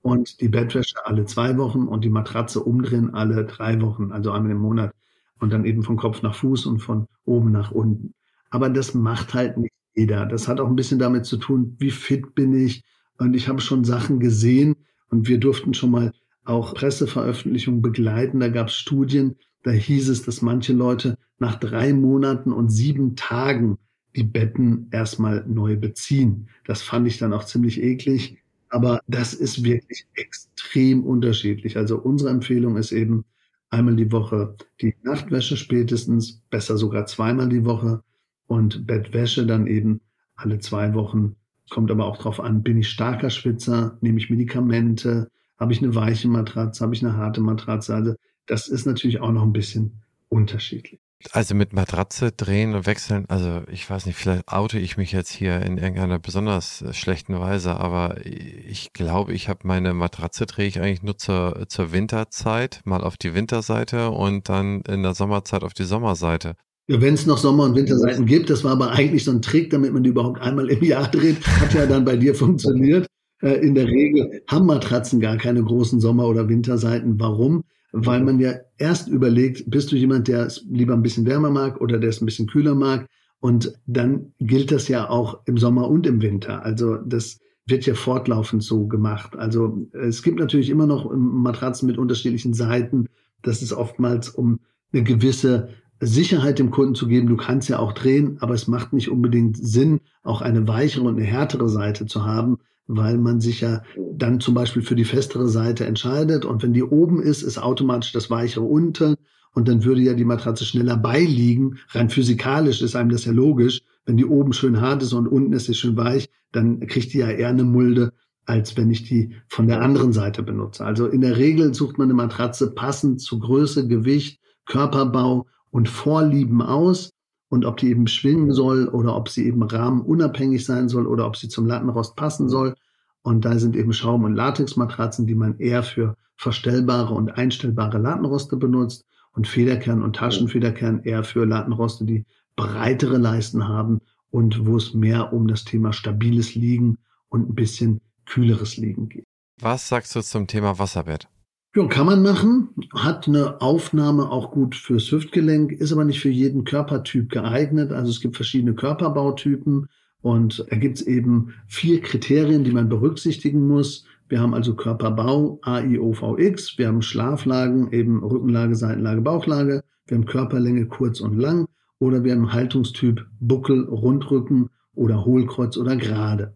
und die Bettwäsche alle zwei Wochen und die Matratze umdrehen alle drei Wochen, also einmal im Monat und dann eben von Kopf nach Fuß und von oben nach unten. Aber das macht halt nicht jeder. Das hat auch ein bisschen damit zu tun, wie fit bin ich. Und ich habe schon Sachen gesehen und wir durften schon mal auch Presseveröffentlichungen begleiten. Da gab es Studien, da hieß es, dass manche Leute nach drei Monaten und sieben Tagen die Betten erstmal neu beziehen. Das fand ich dann auch ziemlich eklig. Aber das ist wirklich extrem unterschiedlich. Also unsere Empfehlung ist eben einmal die Woche die Nachtwäsche spätestens, besser sogar zweimal die Woche und Bettwäsche dann eben alle zwei Wochen. Kommt aber auch darauf an, bin ich starker Schwitzer, nehme ich Medikamente, habe ich eine weiche Matratze, habe ich eine harte Matratze. Also das ist natürlich auch noch ein bisschen unterschiedlich. Also mit Matratze drehen und wechseln, also ich weiß nicht, vielleicht oute ich mich jetzt hier in irgendeiner besonders äh, schlechten Weise, aber ich glaube, ich habe meine Matratze drehe ich eigentlich nur zur, zur Winterzeit, mal auf die Winterseite und dann in der Sommerzeit auf die Sommerseite. Ja, wenn es noch Sommer- und Winterseiten gibt, das war aber eigentlich so ein Trick, damit man die überhaupt einmal im Jahr dreht, hat ja dann bei dir funktioniert. Äh, in der Regel haben Matratzen gar keine großen Sommer- oder Winterseiten. Warum? Weil man ja erst überlegt, bist du jemand, der es lieber ein bisschen wärmer mag oder der es ein bisschen kühler mag? Und dann gilt das ja auch im Sommer und im Winter. Also das wird ja fortlaufend so gemacht. Also es gibt natürlich immer noch Matratzen mit unterschiedlichen Seiten. Das ist oftmals um eine gewisse Sicherheit dem Kunden zu geben. Du kannst ja auch drehen, aber es macht nicht unbedingt Sinn, auch eine weichere und eine härtere Seite zu haben, weil man sich ja dann zum Beispiel für die festere Seite entscheidet. Und wenn die oben ist, ist automatisch das weichere unten. Und dann würde ja die Matratze schneller beiliegen. Rein physikalisch ist einem das ja logisch. Wenn die oben schön hart ist und unten ist sie schön weich, dann kriegt die ja eher eine Mulde, als wenn ich die von der anderen Seite benutze. Also in der Regel sucht man eine Matratze passend zu Größe, Gewicht, Körperbau und Vorlieben aus und ob die eben schwingen soll oder ob sie eben rahmenunabhängig sein soll oder ob sie zum Lattenrost passen soll. Und da sind eben Schaum- und Latexmatratzen, die man eher für verstellbare und einstellbare Lattenroste benutzt und Federkern und Taschenfederkern eher für Lattenroste, die breitere Leisten haben und wo es mehr um das Thema stabiles Liegen und ein bisschen kühleres Liegen geht. Was sagst du zum Thema Wasserbett? Ja, kann man machen, hat eine Aufnahme auch gut fürs Hüftgelenk, ist aber nicht für jeden Körpertyp geeignet. Also es gibt verschiedene Körperbautypen und da gibt es eben vier Kriterien, die man berücksichtigen muss. Wir haben also Körperbau AIOVX, wir haben Schlaflagen, eben Rückenlage, Seitenlage, Bauchlage, wir haben Körperlänge kurz und lang oder wir haben Haltungstyp Buckel, Rundrücken oder Hohlkreuz oder gerade.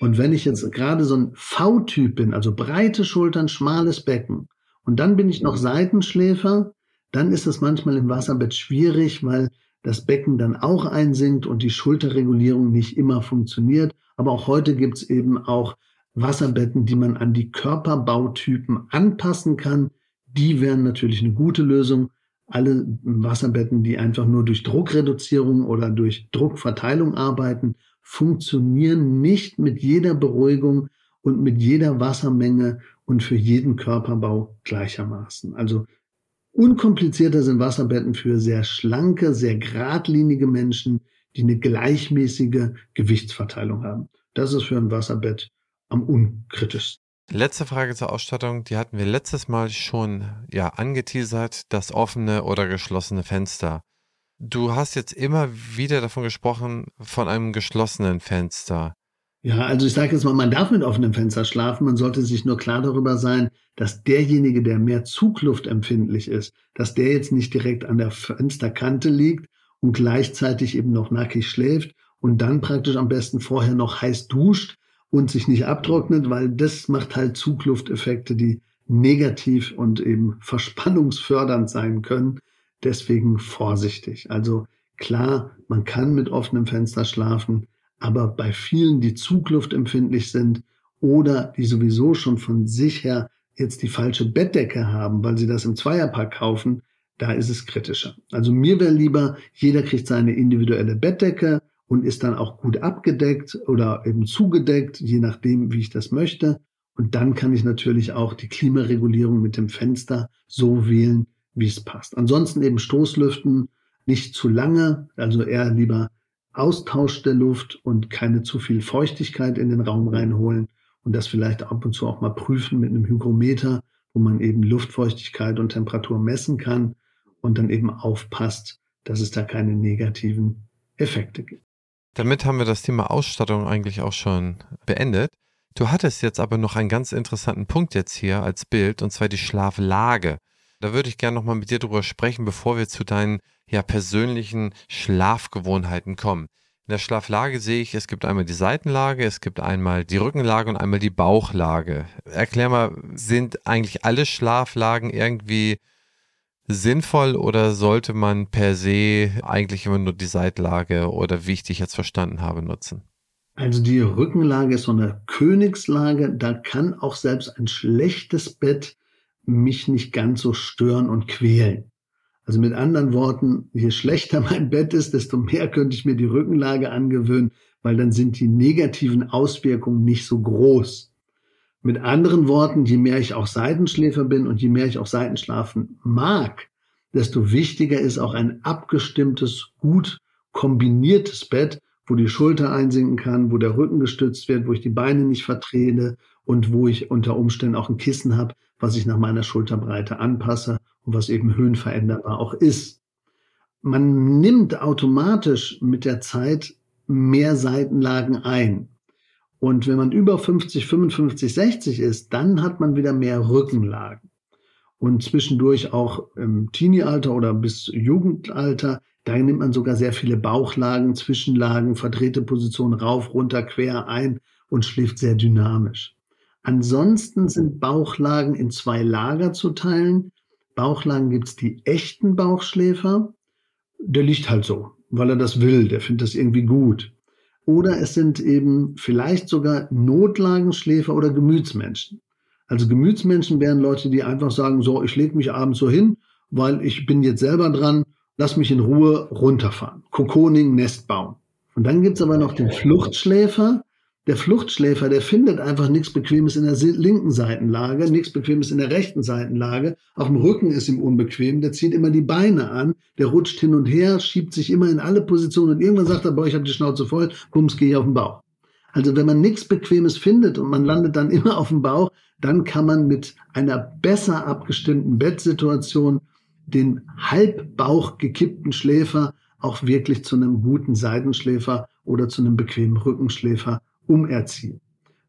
Und wenn ich jetzt gerade so ein V-Typ bin, also breite Schultern, schmales Becken, und dann bin ich noch Seitenschläfer, dann ist es manchmal im Wasserbett schwierig, weil das Becken dann auch einsinkt und die Schulterregulierung nicht immer funktioniert. Aber auch heute gibt es eben auch Wasserbetten, die man an die Körperbautypen anpassen kann. Die wären natürlich eine gute Lösung. Alle Wasserbetten, die einfach nur durch Druckreduzierung oder durch Druckverteilung arbeiten, funktionieren nicht mit jeder Beruhigung und mit jeder Wassermenge und für jeden Körperbau gleichermaßen. Also unkomplizierter sind Wasserbetten für sehr schlanke, sehr geradlinige Menschen, die eine gleichmäßige Gewichtsverteilung haben. Das ist für ein Wasserbett am unkritischsten. Letzte Frage zur Ausstattung, die hatten wir letztes Mal schon ja angeteasert, das offene oder geschlossene Fenster. Du hast jetzt immer wieder davon gesprochen, von einem geschlossenen Fenster. Ja, also ich sage jetzt mal, man darf mit offenem Fenster schlafen. Man sollte sich nur klar darüber sein, dass derjenige, der mehr zugluftempfindlich ist, dass der jetzt nicht direkt an der Fensterkante liegt und gleichzeitig eben noch nackig schläft und dann praktisch am besten vorher noch heiß duscht und sich nicht abtrocknet, weil das macht halt Zuglufteffekte, die negativ und eben verspannungsfördernd sein können. Deswegen vorsichtig. Also klar, man kann mit offenem Fenster schlafen, aber bei vielen, die zugluftempfindlich sind oder die sowieso schon von sich her jetzt die falsche Bettdecke haben, weil sie das im Zweierpack kaufen, da ist es kritischer. Also mir wäre lieber, jeder kriegt seine individuelle Bettdecke und ist dann auch gut abgedeckt oder eben zugedeckt, je nachdem, wie ich das möchte. Und dann kann ich natürlich auch die Klimaregulierung mit dem Fenster so wählen, wie es passt. Ansonsten eben Stoßlüften nicht zu lange, also eher lieber Austausch der Luft und keine zu viel Feuchtigkeit in den Raum reinholen und das vielleicht ab und zu auch mal prüfen mit einem Hygrometer, wo man eben Luftfeuchtigkeit und Temperatur messen kann und dann eben aufpasst, dass es da keine negativen Effekte gibt. Damit haben wir das Thema Ausstattung eigentlich auch schon beendet. Du hattest jetzt aber noch einen ganz interessanten Punkt jetzt hier als Bild, und zwar die Schlaflage. Da würde ich gerne nochmal mit dir drüber sprechen, bevor wir zu deinen ja, persönlichen Schlafgewohnheiten kommen. In der Schlaflage sehe ich, es gibt einmal die Seitenlage, es gibt einmal die Rückenlage und einmal die Bauchlage. Erklär mal, sind eigentlich alle Schlaflagen irgendwie sinnvoll oder sollte man per se eigentlich immer nur die Seitenlage oder wie ich dich jetzt verstanden habe nutzen? Also die Rückenlage ist so eine Königslage, da kann auch selbst ein schlechtes Bett mich nicht ganz so stören und quälen. Also mit anderen Worten, je schlechter mein Bett ist, desto mehr könnte ich mir die Rückenlage angewöhnen, weil dann sind die negativen Auswirkungen nicht so groß. Mit anderen Worten, je mehr ich auch Seitenschläfer bin und je mehr ich auch Seitenschlafen mag, desto wichtiger ist auch ein abgestimmtes, gut kombiniertes Bett, wo die Schulter einsinken kann, wo der Rücken gestützt wird, wo ich die Beine nicht vertrete und wo ich unter Umständen auch ein Kissen habe, was ich nach meiner Schulterbreite anpasse und was eben höhenveränderbar auch ist. Man nimmt automatisch mit der Zeit mehr Seitenlagen ein. Und wenn man über 50, 55, 60 ist, dann hat man wieder mehr Rückenlagen. Und zwischendurch auch im Teenie-Alter oder bis Jugendalter, da nimmt man sogar sehr viele Bauchlagen, Zwischenlagen, verdrehte Positionen rauf, runter, quer ein und schläft sehr dynamisch. Ansonsten sind Bauchlagen in zwei Lager zu teilen. Bauchlagen gibt es die echten Bauchschläfer. Der liegt halt so, weil er das will, der findet das irgendwie gut. Oder es sind eben vielleicht sogar Notlagenschläfer oder Gemütsmenschen. Also Gemütsmenschen wären Leute, die einfach sagen, so, ich lege mich abends so hin, weil ich bin jetzt selber dran, lass mich in Ruhe runterfahren. Kokoning, Nest bauen. Und dann gibt's aber noch den Fluchtschläfer, Der Fluchtschläfer, der findet einfach nichts Bequemes in der linken Seitenlage, nichts Bequemes in der rechten Seitenlage. Auf dem Rücken ist ihm unbequem. Der zieht immer die Beine an, der rutscht hin und her, schiebt sich immer in alle Positionen und irgendwann sagt er, boah, ich habe die Schnauze voll, bums, gehe ich auf den Bauch. Also wenn man nichts Bequemes findet und man landet dann immer auf dem Bauch, dann kann man mit einer besser abgestimmten Bettsituation den halbbauch gekippten Schläfer auch wirklich zu einem guten Seitenschläfer oder zu einem bequemen Rückenschläfer umerziehen.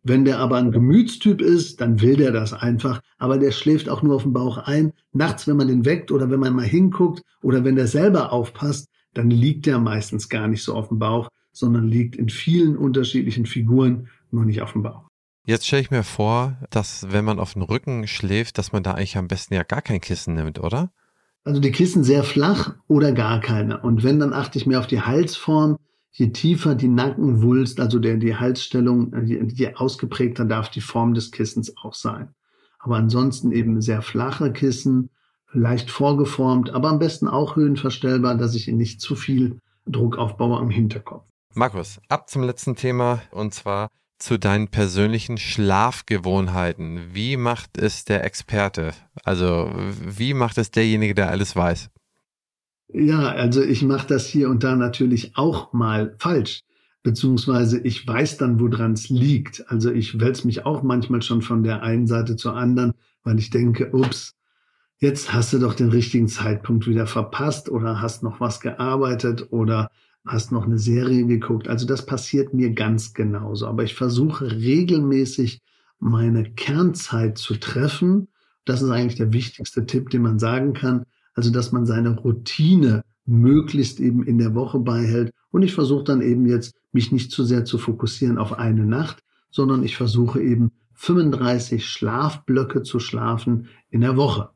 Wenn der aber ein Gemütstyp ist, dann will der das einfach, aber der schläft auch nur auf dem Bauch ein. Nachts, wenn man den weckt oder wenn man mal hinguckt oder wenn der selber aufpasst, dann liegt der meistens gar nicht so auf dem Bauch, sondern liegt in vielen unterschiedlichen Figuren, nur nicht auf dem Bauch. Jetzt stelle ich mir vor, dass wenn man auf dem Rücken schläft, dass man da eigentlich am besten ja gar kein Kissen nimmt, oder? Also die Kissen sehr flach oder gar keine. Und wenn, dann achte ich mehr auf die Halsform je tiefer die Nackenwulst, also der, die Halsstellung, je, je ausgeprägter darf die Form des Kissens auch sein. Aber ansonsten eben sehr flache Kissen, leicht vorgeformt, aber am besten auch höhenverstellbar, dass ich nicht zu viel Druck aufbaue am Hinterkopf. Markus, ab zum letzten Thema und zwar zu deinen persönlichen Schlafgewohnheiten. Wie macht es der Experte? Also wie macht es derjenige, der alles weiß? Ja, also ich mache das hier und da natürlich auch mal falsch. Beziehungsweise ich weiß dann, woran es liegt. Also ich wälze mich auch manchmal schon von der einen Seite zur anderen, weil ich denke, ups, jetzt hast du doch den richtigen Zeitpunkt wieder verpasst oder hast noch was gearbeitet oder hast noch eine Serie geguckt. Also das passiert mir ganz genauso. Aber ich versuche regelmäßig meine Kernzeit zu treffen. Das ist eigentlich der wichtigste Tipp, den man sagen kann. Also, dass man seine Routine möglichst eben in der Woche beihält. Und ich versuche dann eben jetzt, mich nicht zu sehr zu fokussieren auf eine Nacht, sondern ich versuche eben 35 Schlafblöcke zu schlafen in der Woche.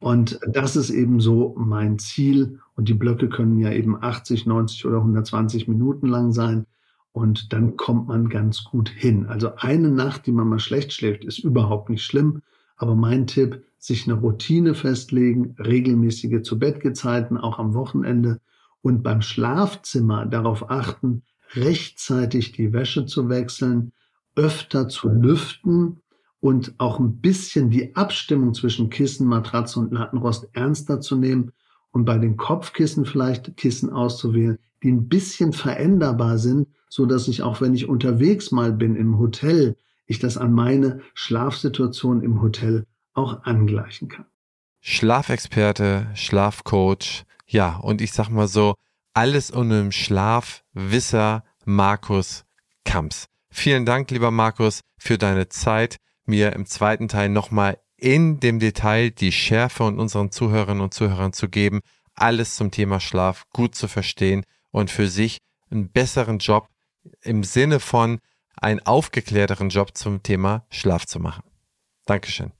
Und das ist eben so mein Ziel. Und die Blöcke können ja eben 80, 90 oder 120 Minuten lang sein. Und dann kommt man ganz gut hin. Also eine Nacht, die man mal schlecht schläft, ist überhaupt nicht schlimm. Aber mein Tipp, sich eine Routine festlegen, regelmäßige Zu-Bett-Gezeiten, auch am Wochenende. Und beim Schlafzimmer darauf achten, rechtzeitig die Wäsche zu wechseln, öfter zu lüften und auch ein bisschen die Abstimmung zwischen Kissen, Matratze und Lattenrost ernster zu nehmen und bei den Kopfkissen vielleicht Kissen auszuwählen, die ein bisschen veränderbar sind, so dass ich auch wenn ich unterwegs mal bin im Hotel, ich das an meine Schlafsituation im Hotel auch angleichen kann. Schlafexperte, Schlafcoach, ja, und ich sag mal so, alles um Schlafwisser Markus Kamps. Vielen Dank, lieber Markus, für deine Zeit, mir im zweiten Teil nochmal in dem Detail die Schärfe und unseren Zuhörerinnen und Zuhörern zu geben, alles zum Thema Schlaf gut zu verstehen und für sich einen besseren Job im Sinne von einen aufgeklärteren Job zum Thema Schlaf zu machen. Dankeschön.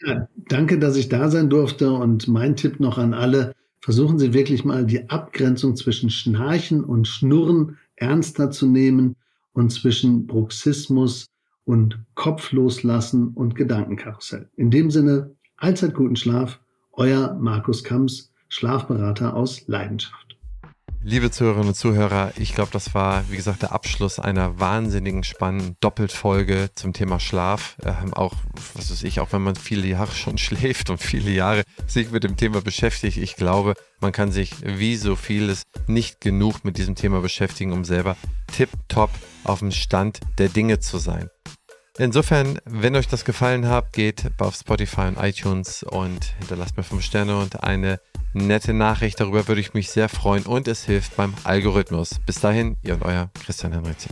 Ja, danke, dass ich da sein durfte. Und mein Tipp noch an alle, versuchen Sie wirklich mal die Abgrenzung zwischen Schnarchen und Schnurren ernster zu nehmen und zwischen Bruxismus und Kopf loslassen und Gedankenkarussell. In dem Sinne, allzeit guten Schlaf, euer Markus Kamps, Schlafberater aus Leidenschaft. Liebe Zuhörerinnen und Zuhörer, ich glaube, das war, wie gesagt, der Abschluss einer wahnsinnigen spannenden Doppeltfolge zum Thema Schlaf. Ähm, auch, was weiß ich, auch wenn man viele Jahre schon schläft und viele Jahre sich mit dem Thema beschäftigt, ich glaube, man kann sich wie so vieles nicht genug mit diesem Thema beschäftigen, um selber tipptopp auf dem Stand der Dinge zu sein. Insofern, wenn euch das gefallen hat, geht auf Spotify und iTunes und hinterlasst mir 5 Sterne und eine nette Nachricht. Darüber würde ich mich sehr freuen und es hilft beim Algorithmus. Bis dahin, ihr und euer Christian Henrizi.